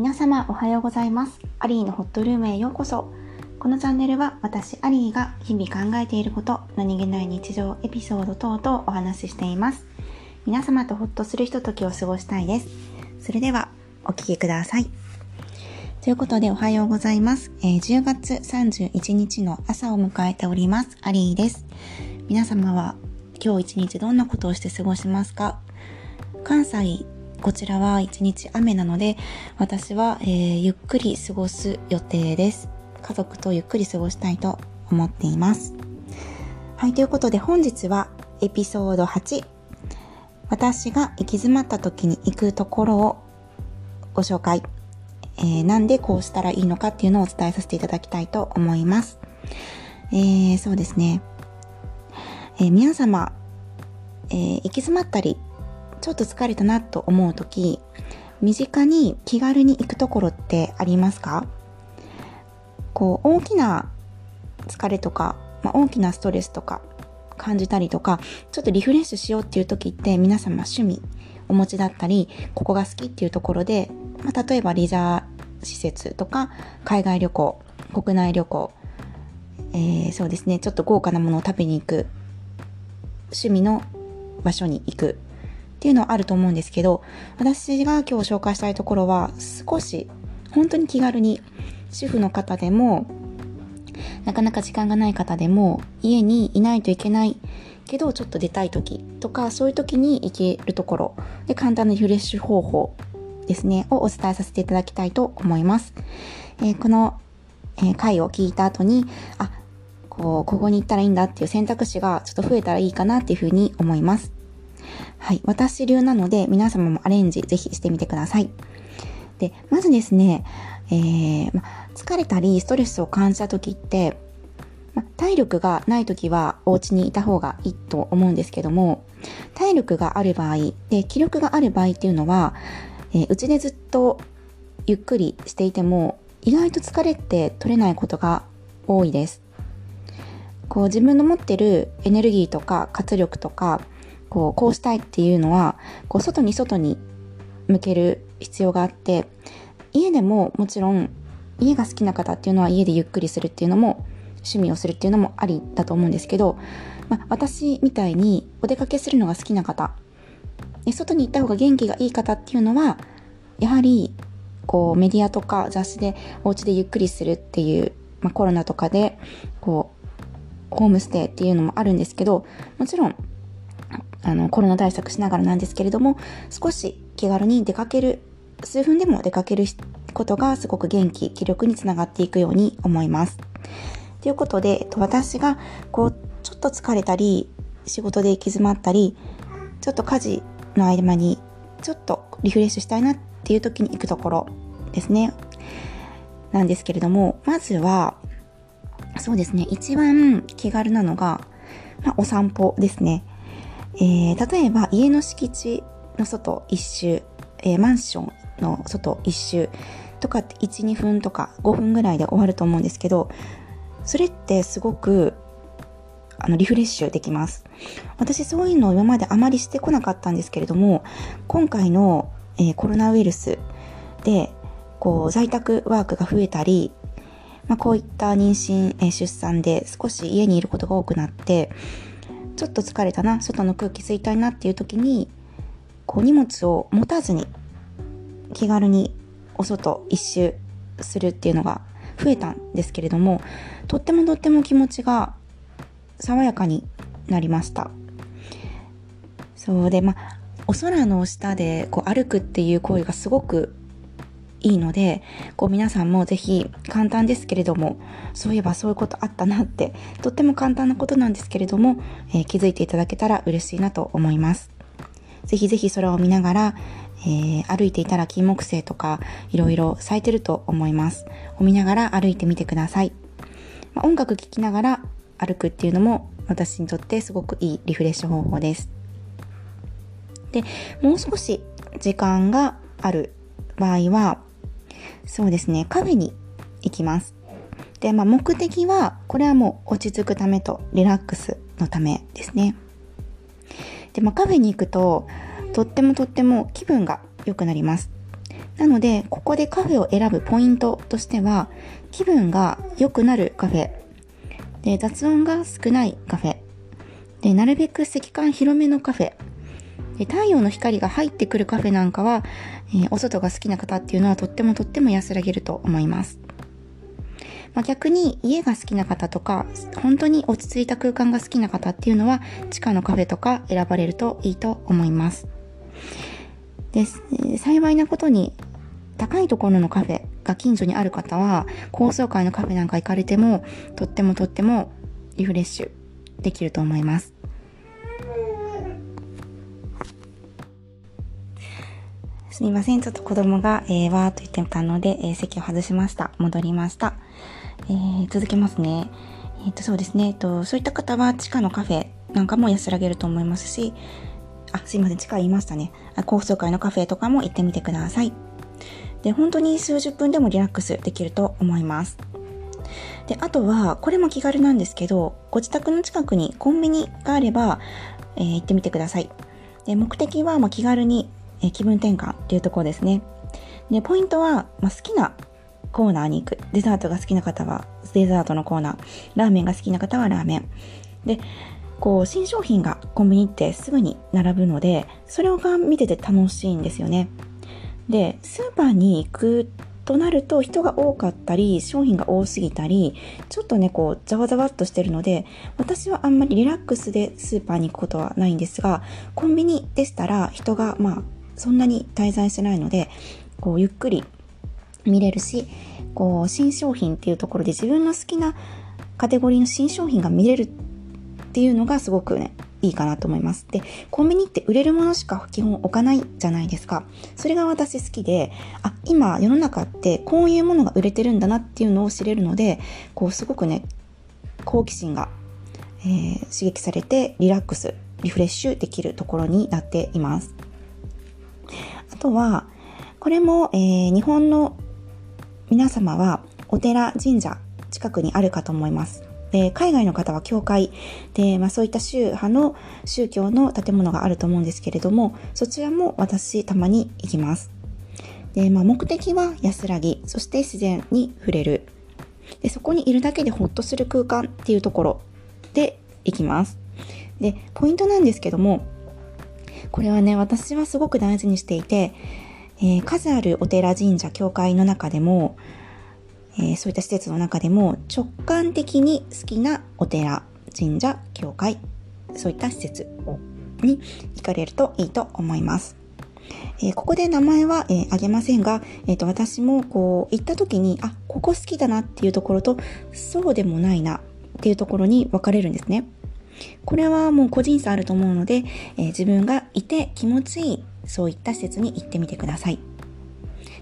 皆様おはようございます。アリーのホットルームへようこそ。このチャンネルは私アリーが日々考えていること、何気ない日常、エピソード等々お話ししています。皆様とホッとするひとときを過ごしたいです。それではお聴きください。ということでおはようございます。え、10月31日の朝を迎えております。アリーです。皆様は今日一日どんなことをして過ごしますか？関西こちらは一日雨なので、私は、えー、ゆっくり過ごす予定です。家族とゆっくり過ごしたいと思っています。はい、ということで本日はエピソード8。私が行き詰まった時に行くところをご紹介。えー、なんでこうしたらいいのかっていうのをお伝えさせていただきたいと思います。えー、そうですね。えー、皆様、えー、行き詰まったりょっと疲れたなと思う時身近に気軽に行くところってありますか？こう大きな疲れとか、まあ、大きなストレスとか感じたりとかちょっとリフレッシュしようっていう時って皆様趣味お持ちだったりここが好きっていうところで、まあ、例えばリジャー施設とか海外旅行国内旅行、えー、そうですねちょっと豪華なものを食べに行く趣味の場所に行くっていうのはあると思うんですけど、私が今日紹介したいところは少し本当に気軽に主婦の方でもなかなか時間がない方でも家にいないといけないけどちょっと出たい時とかそういう時に行けるところで簡単なリフレッシュ方法ですねをお伝えさせていただきたいと思います。えー、この、えー、回を聞いた後にあこうここに行ったらいいんだっていう選択肢がちょっと増えたらいいかなっていうふうに思います。はい。私流なので、皆様もアレンジぜひしてみてください。で、まずですね、えー、ま、疲れたりストレスを感じた時って、ま、体力がない時はお家にいた方がいいと思うんですけども、体力がある場合、で、気力がある場合っていうのは、えー、うちでずっとゆっくりしていても、意外と疲れて取れないことが多いです。こう自分の持ってるエネルギーとか活力とかこう、こうしたいっていうのは、こう、外に外に向ける必要があって、家でももちろん、家が好きな方っていうのは家でゆっくりするっていうのも、趣味をするっていうのもありだと思うんですけど、まあ、私みたいにお出かけするのが好きな方、外に行った方が元気がいい方っていうのは、やはり、こう、メディアとか雑誌でお家でゆっくりするっていう、まあ、コロナとかで、こう、ホームステイっていうのもあるんですけど、もちろんあの、コロナ対策しながらなんですけれども、少し気軽に出かける、数分でも出かけることがすごく元気、気力につながっていくように思います。ということで、私が、こう、ちょっと疲れたり、仕事で行き詰まったり、ちょっと家事の合間に、ちょっとリフレッシュしたいなっていう時に行くところですね。なんですけれども、まずは、そうですね、一番気軽なのが、まあ、お散歩ですね。えー、例えば家の敷地の外一周、えー、マンションの外一周とかって1、2分とか5分ぐらいで終わると思うんですけど、それってすごくあのリフレッシュできます。私そういうのを今まであまりしてこなかったんですけれども、今回の、えー、コロナウイルスでこう在宅ワークが増えたり、まあ、こういった妊娠、えー、出産で少し家にいることが多くなって、ちょっと疲れたな外の空気吸いたいなっていう時にこう荷物を持たずに気軽にお外一周するっていうのが増えたんですけれどもとってもとっても気持ちが爽やかになりました。そうでまあお空の下でこう歩くっていう行為がすごくいいので、こう皆さんもぜひ簡単ですけれども、そういえばそういうことあったなって、とっても簡単なことなんですけれども、えー、気づいていただけたら嬉しいなと思います。ぜひぜひそれを見ながら、えー、歩いていたら金木犀とかいろいろ咲いてると思います。を見ながら歩いてみてください。まあ、音楽聴きながら歩くっていうのも私にとってすごくいいリフレッシュ方法です。で、もう少し時間がある場合は、そうですね、カフェに行きます。で、まあ、目的は、これはもう落ち着くためとリラックスのためですね。で、まあ、カフェに行くと、とってもとっても気分が良くなります。なので、ここでカフェを選ぶポイントとしては、気分が良くなるカフェ、で雑音が少ないカフェ、でなるべく石棺広めのカフェ、で太陽の光が入ってくるカフェなんかは、えー、お外が好きな方っていうのはとってもとっても安らげると思います。まあ、逆に家が好きな方とか、本当に落ち着いた空間が好きな方っていうのは、地下のカフェとか選ばれるといいと思います。で、幸いなことに、高いところのカフェが近所にある方は、高層階のカフェなんか行かれても、とってもとってもリフレッシュできると思います。すみません。ちょっと子供が、えー、わーっと言ってたので、えー、席を外しました。戻りました。えー、続けますね。えっ、と、そうですね。えっ、と、そういった方は地下のカフェなんかも安らげると思いますし、あ、すいません。地下言いましたね。高層階のカフェとかも行ってみてください。で、本当に数十分でもリラックスできると思います。で、あとは、これも気軽なんですけど、ご自宅の近くにコンビニがあれば、えー、行ってみてください。で目的は、ま気軽にえ気分転換っていうところですね。で、ポイントは、まあ、好きなコーナーに行く。デザートが好きな方はデザートのコーナー。ラーメンが好きな方はラーメン。で、こう、新商品がコンビニってすぐに並ぶので、それが見てて楽しいんですよね。で、スーパーに行くとなると人が多かったり、商品が多すぎたり、ちょっとね、こう、ざわざわっとしてるので、私はあんまりリラックスでスーパーに行くことはないんですが、コンビニでしたら人が、まあ、そんなに滞在してないので、こうゆっくり見れるし、こう新商品っていうところで自分の好きなカテゴリーの新商品が見れるっていうのがすごくね、いいかなと思います。で、コンビニって売れるものしか基本置かないじゃないですか。それが私好きで、あ、今世の中ってこういうものが売れてるんだなっていうのを知れるので、こうすごくね、好奇心が、えー、刺激されてリラックス、リフレッシュできるところになっています。とは、これも、えー、日本の皆様はお寺、神社近くにあるかと思います。で海外の方は教会で、まあ、そういった宗派の宗教の建物があると思うんですけれども、そちらも私たまに行きます。で、まあ、目的は安らぎ、そして自然に触れる。で、そこにいるだけでほっとする空間っていうところで行きます。で、ポイントなんですけども、これはね、私はすごく大事にしていて、えー、数あるお寺、神社、教会の中でも、えー、そういった施設の中でも直感的に好きなお寺、神社、教会、そういった施設に行かれるといいと思います。えー、ここで名前は、えー、あげませんが、えーと、私もこう行った時に、あ、ここ好きだなっていうところと、そうでもないなっていうところに分かれるんですね。これはもう個人差あると思うので、えー、自分がいて気持ちいいそういった施設に行ってみてください。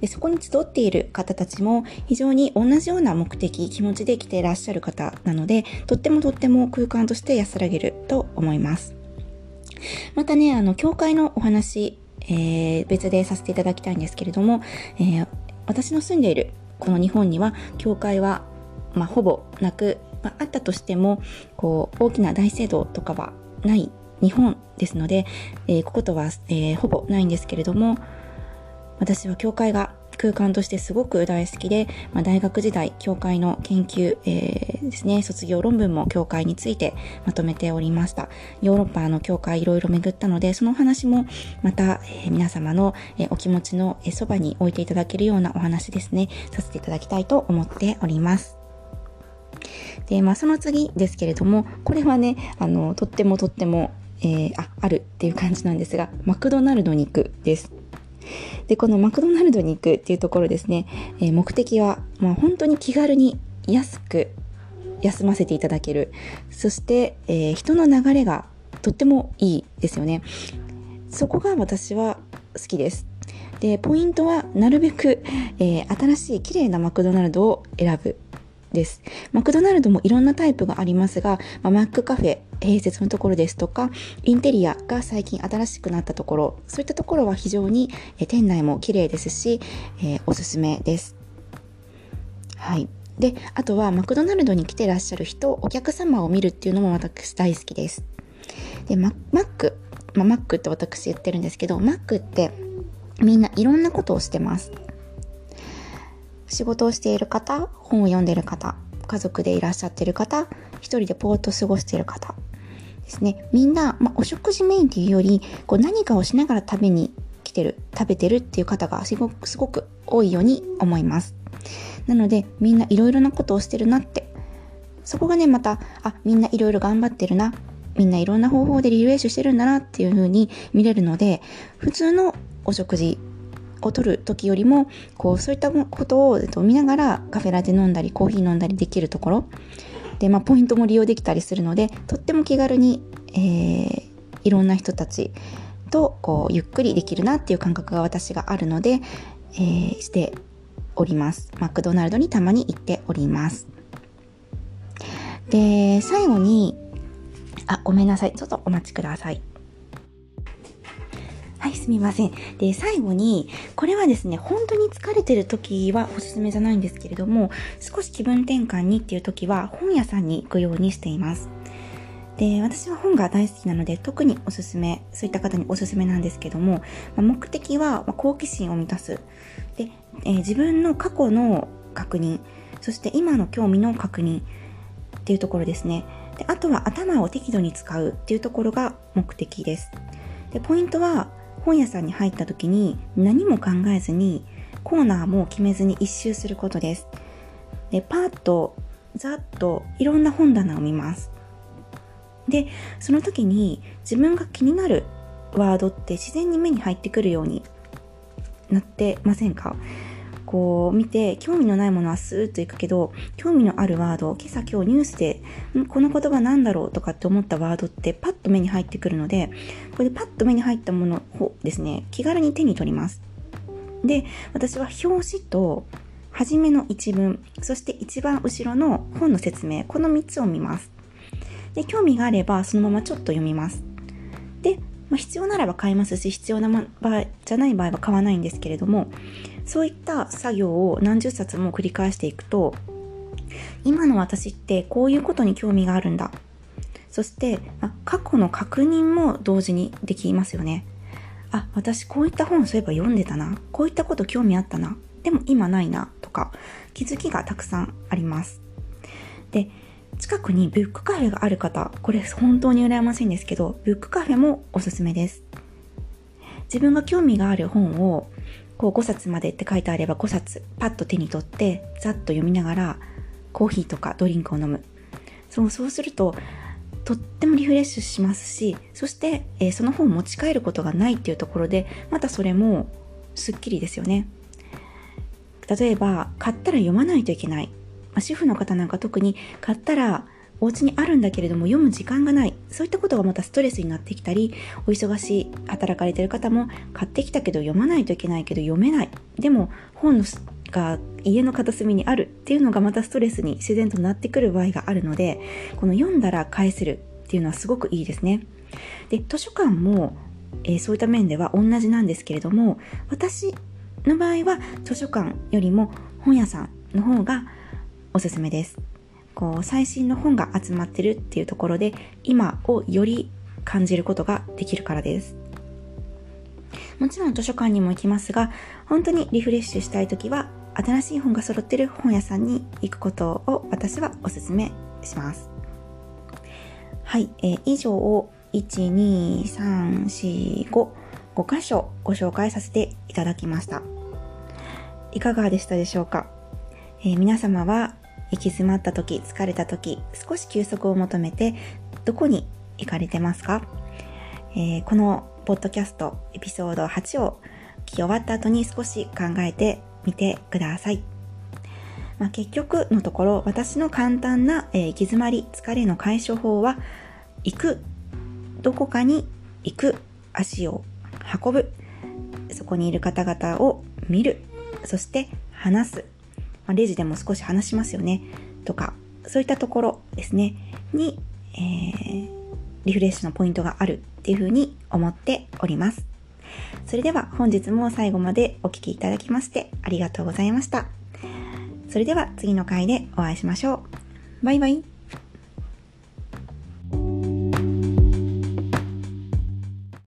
でそこに集っている方たちも非常に同じような目的、気持ちで来ていらっしゃる方なので、とってもとっても空間として安らげると思います。またね、あの、教会のお話、えー、別でさせていただきたいんですけれども、えー、私の住んでいるこの日本には、教会は、まあ、ほぼなく、まあ、あったとしてもこう大きな大聖堂とかはない日本ですので、えー、こことは、えー、ほぼないんですけれども私は教会が空間としてすごく大好きで、まあ、大学時代、教会の研究、えー、ですね、卒業論文も教会についてまとめておりました。ヨーロッパの教会いろいろ巡ったので、そのお話もまた、え、皆様の、え、お気持ちのそばに置いていただけるようなお話ですね、させていただきたいと思っております。で、まあ、その次ですけれども、これはね、あの、とってもとっても、えー、あ、あるっていう感じなんですが、マクドナルドに行くです。で、このマクドナルドに行くっていうところですね、えー、目的は、まあ、本当に気軽に安く休ませていただける。そして、えー、人の流れがとってもいいですよね。そこが私は好きです。で、ポイントはなるべく、えー、新しい綺麗なマクドナルドを選ぶです。マクドナルドもいろんなタイプがありますが、まあ、マックカフェ、併設のところですとか、インテリアが最近新しくなったところ、そういったところは非常に、店内も綺麗ですし、えー、おすすめです。はい。で、あとはマクドナルドに来てらっしゃる人、お客様を見るっていうのも私大好きです。で、マック、まあ、マックって私言ってるんですけど、マックってみんないろんなことをしてます。仕事をしている方、本を読んでいる方、家族でいらっしゃっている方、一人でぽーっと過ごしている方ですね。みんな、まあ、お食事メインっていうより、こう何かをしながら食べに来てる、食べてるっていう方がすごく、すごく多いように思います。なので、みんないろいろなことをしてるなって。そこがね、また、あ、みんないろいろ頑張ってるな。みんないろんな方法でリフレッシュしてるんだなっていう風に見れるので、普通のお食事を取る時よりも、こう、そういったことを、えっと、見ながらカフェラテ飲んだり、コーヒー飲んだりできるところ。で、まあ、ポイントも利用できたりするので、とっても気軽に、えー、いろんな人たちと、こう、ゆっくりできるなっていう感覚が私があるので、えー、しております。マクドナルドにたまに行っております。で、最後に、あ、ごめんなさい。ちょっとお待ちください。はい、すみません。で、最後に、これはですね、本当に疲れてる時はおすすめじゃないんですけれども、少し気分転換にっていう時は本屋さんに行くようにしています。で、私は本が大好きなので、特におすすめ、そういった方におすすめなんですけども、ま目的は、ま好奇心を満たす。で、えー、自分の過去の確認、そして今の興味の確認っていうところですね。であとは頭を適度に使うっていうところが目的です。で、ポイントは、本屋さんに入った時に何も考えずにコーナーも決めずに一周することです。で、パーッとざっといろんな本棚を見ます。で、その時に自分が気になるワードって自然に目に入ってくるようになってませんか？こう見て興味のないものはスーッといくけど興味のあるワード今朝今日ニュースでこの言葉なんだろうとかって思ったワードってパッと目に入ってくるのでこれでパッと目に入ったものをですね気軽に手に取ります。で私は表紙と初めの一文そして一番後ろの本の説明この3つを見ます。で興味があればそのままちょっと読みます。で、まあ、必要ならば買いますし必要な場合じゃない場合は買わないんですけれどもそういった作業を何十冊も繰り返していくと今の私ってこういうことに興味があるんだ。そして、ま過去の確認も同時にできますよね。あ私こういった本そういえば読んでたな。こういったこと興味あったな。でも今ないな。とか気づきがたくさんあります。で近くにブックカフェがある方これ本当に羨ましいんですけどブックカフェもおすすめです。自分が興味がある本をこう5冊までって書いてあれば5冊パッと手に取ってざっと読みながらコーヒーとかドリンクを飲む。そうそうするととってもリフレッシュしますしそして、えー、その本を持ち帰ることがないっていうところでまたそれもすっきりですよね。例えば買ったら読まないといけない、ま、主婦の方なんか特に買ったらお家にあるんだけれども読む時間がない。そういったことがまたストレスになってきたり、お忙しい働かれてる方も買ってきたけど読まないといけないけど読めない。でも本のが家の片隅にあるっていうのがまたストレスに自然となってくる場合があるので、この読んだら返せるっていうのはすごくいいですね。で、図書館も、えー、そういった面では同じなんですけれども、私の場合は図書館よりも本屋さんの方がおすすめです。こう最新の本が集まってるっていうところで今をより感じることができるからです。もちろん図書館にも行きますが、本当にリフレッシュしたい時は新しい本が揃ってる本屋さんに行くことを私はお勧めします。はい、えー、以上を1、2、3、4、5、5箇所ご紹介させていただきました。いかがでしたでしょうか、えー、皆様は行き詰まった時、疲れた時、少し休息を求めて、どこに行かれてますか、えー、このポッドキャストエピソード8を聞き終わった後に少し考えてみてください。まあ、結局のところ、私の簡単な、え、行き詰まり、疲れの解消法は、行く、どこかに行く、足を運ぶ、そこにいる方々を見る、そして話す、まあ、レジでも少し話しますよね。とか、そういったところですね、に、えー、リフレッシュのポイントがあるっていうふうに思っております。それでは本日も最後までお聴きいただきましてありがとうございました。それでは次の回でお会いしましょう。バイバイ。